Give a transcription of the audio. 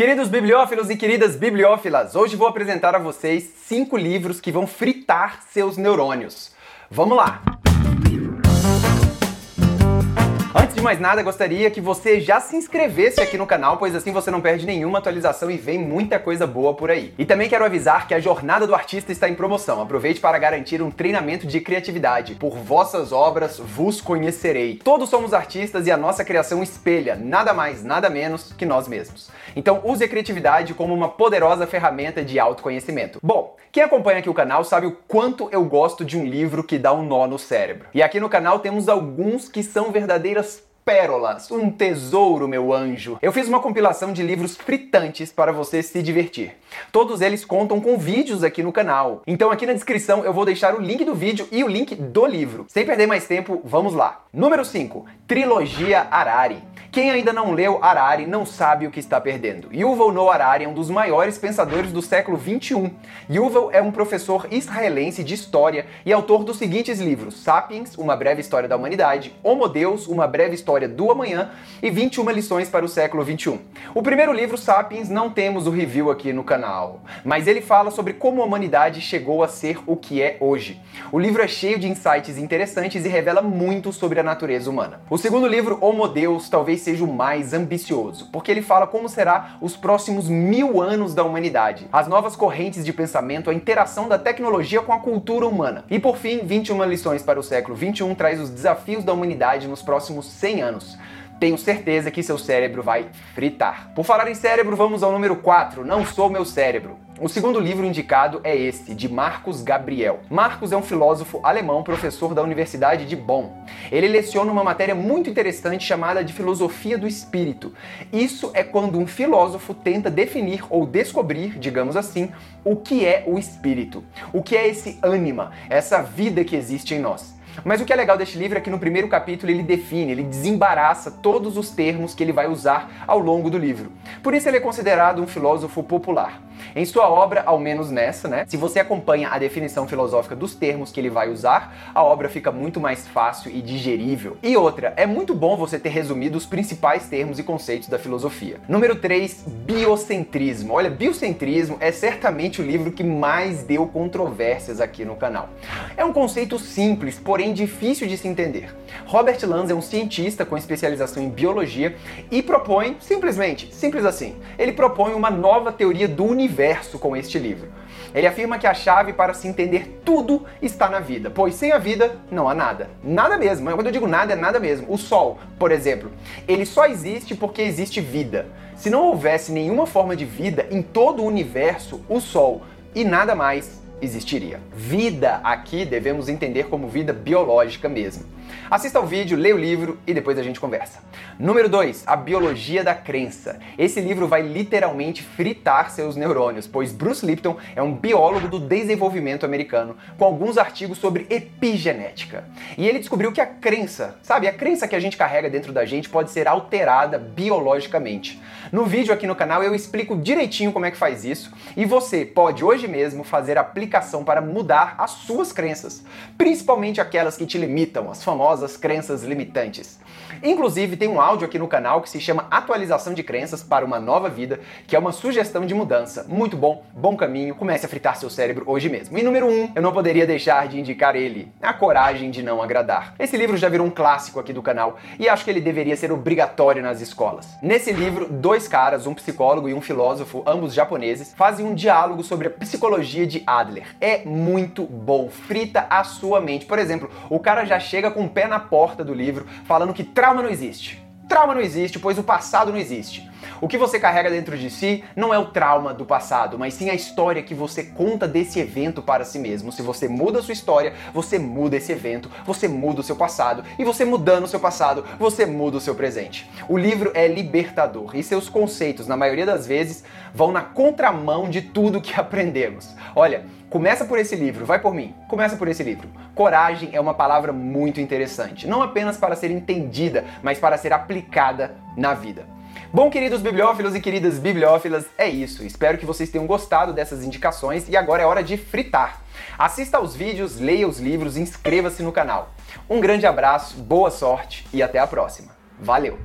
Queridos bibliófilos e queridas bibliófilas, hoje vou apresentar a vocês cinco livros que vão fritar seus neurônios. Vamos lá! De mais nada, gostaria que você já se inscrevesse aqui no canal, pois assim você não perde nenhuma atualização e vem muita coisa boa por aí. E também quero avisar que a Jornada do Artista está em promoção. Aproveite para garantir um treinamento de criatividade. Por vossas obras vos conhecerei. Todos somos artistas e a nossa criação espelha nada mais, nada menos que nós mesmos. Então use a criatividade como uma poderosa ferramenta de autoconhecimento. Bom, quem acompanha aqui o canal sabe o quanto eu gosto de um livro que dá um nó no cérebro. E aqui no canal temos alguns que são verdadeiras pérolas, um tesouro, meu anjo. Eu fiz uma compilação de livros fritantes para você se divertir. Todos eles contam com vídeos aqui no canal. Então aqui na descrição eu vou deixar o link do vídeo e o link do livro. Sem perder mais tempo, vamos lá. Número 5, Trilogia Harari. Quem ainda não leu Harari não sabe o que está perdendo. Yuval Noah Harari é um dos maiores pensadores do século 21. Yuval é um professor israelense de história e autor dos seguintes livros: Sapiens, Uma Breve História da Humanidade, Homo Deus, Uma Breve História do Amanhã e 21 Lições para o Século 21. O primeiro livro, Sapiens, não temos o review aqui no canal, mas ele fala sobre como a humanidade chegou a ser o que é hoje. O livro é cheio de insights interessantes e revela muito sobre a natureza humana. O segundo livro, Homo Deus, talvez seja o mais ambicioso, porque ele fala como será os próximos mil anos da humanidade, as novas correntes de pensamento, a interação da tecnologia com a cultura humana. E por fim, 21 lições para o século 21 traz os desafios da humanidade nos próximos 100 anos tenho certeza que seu cérebro vai fritar. Por falar em cérebro, vamos ao número 4, Não Sou Meu Cérebro. O segundo livro indicado é esse, de Marcos Gabriel. Marcos é um filósofo alemão, professor da Universidade de Bonn. Ele leciona uma matéria muito interessante chamada de filosofia do espírito. Isso é quando um filósofo tenta definir ou descobrir, digamos assim, o que é o espírito. O que é esse ânima, essa vida que existe em nós. Mas o que é legal deste livro é que no primeiro capítulo ele define, ele desembaraça todos os termos que ele vai usar ao longo do livro. Por isso ele é considerado um filósofo popular. Em sua obra, ao menos nessa, né? Se você acompanha a definição filosófica dos termos que ele vai usar, a obra fica muito mais fácil e digerível. E outra, é muito bom você ter resumido os principais termos e conceitos da filosofia. Número 3, biocentrismo. Olha, biocentrismo é certamente o livro que mais deu controvérsias aqui no canal. É um conceito simples, porém difícil de se entender. Robert Lanz é um cientista com especialização em biologia e propõe, simplesmente, simples assim, ele propõe uma nova teoria do universo com este livro. Ele afirma que a chave para se entender tudo está na vida, pois sem a vida não há nada. Nada mesmo. Quando eu digo nada, é nada mesmo. O Sol, por exemplo, ele só existe porque existe vida. Se não houvesse nenhuma forma de vida em todo o universo, o Sol e nada mais existiria. Vida aqui devemos entender como vida biológica mesmo. Assista ao vídeo, leia o livro e depois a gente conversa. Número 2, A Biologia da Crença. Esse livro vai literalmente fritar seus neurônios, pois Bruce Lipton é um biólogo do desenvolvimento americano, com alguns artigos sobre epigenética. E ele descobriu que a crença, sabe, a crença que a gente carrega dentro da gente pode ser alterada biologicamente. No vídeo aqui no canal eu explico direitinho como é que faz isso e você pode hoje mesmo fazer para mudar as suas crenças, principalmente aquelas que te limitam, as famosas crenças limitantes. Inclusive, tem um áudio aqui no canal que se chama Atualização de Crenças para uma Nova Vida, que é uma sugestão de mudança. Muito bom, bom caminho, comece a fritar seu cérebro hoje mesmo. E número 1, um, eu não poderia deixar de indicar ele, A Coragem de Não Agradar. Esse livro já virou um clássico aqui do canal e acho que ele deveria ser obrigatório nas escolas. Nesse livro, dois caras, um psicólogo e um filósofo, ambos japoneses, fazem um diálogo sobre a psicologia de Adler. É muito bom, frita a sua mente. Por exemplo, o cara já chega com o pé na porta do livro falando que trauma não existe. Trauma não existe, pois o passado não existe. O que você carrega dentro de si não é o trauma do passado, mas sim a história que você conta desse evento para si mesmo. Se você muda a sua história, você muda esse evento, você muda o seu passado, e você mudando o seu passado, você muda o seu presente. O livro é libertador e seus conceitos, na maioria das vezes, vão na contramão de tudo que aprendemos. Olha, Começa por esse livro, vai por mim. Começa por esse livro. Coragem é uma palavra muito interessante, não apenas para ser entendida, mas para ser aplicada na vida. Bom, queridos bibliófilos e queridas bibliófilas, é isso. Espero que vocês tenham gostado dessas indicações e agora é hora de fritar. Assista aos vídeos, leia os livros e inscreva-se no canal. Um grande abraço, boa sorte e até a próxima. Valeu!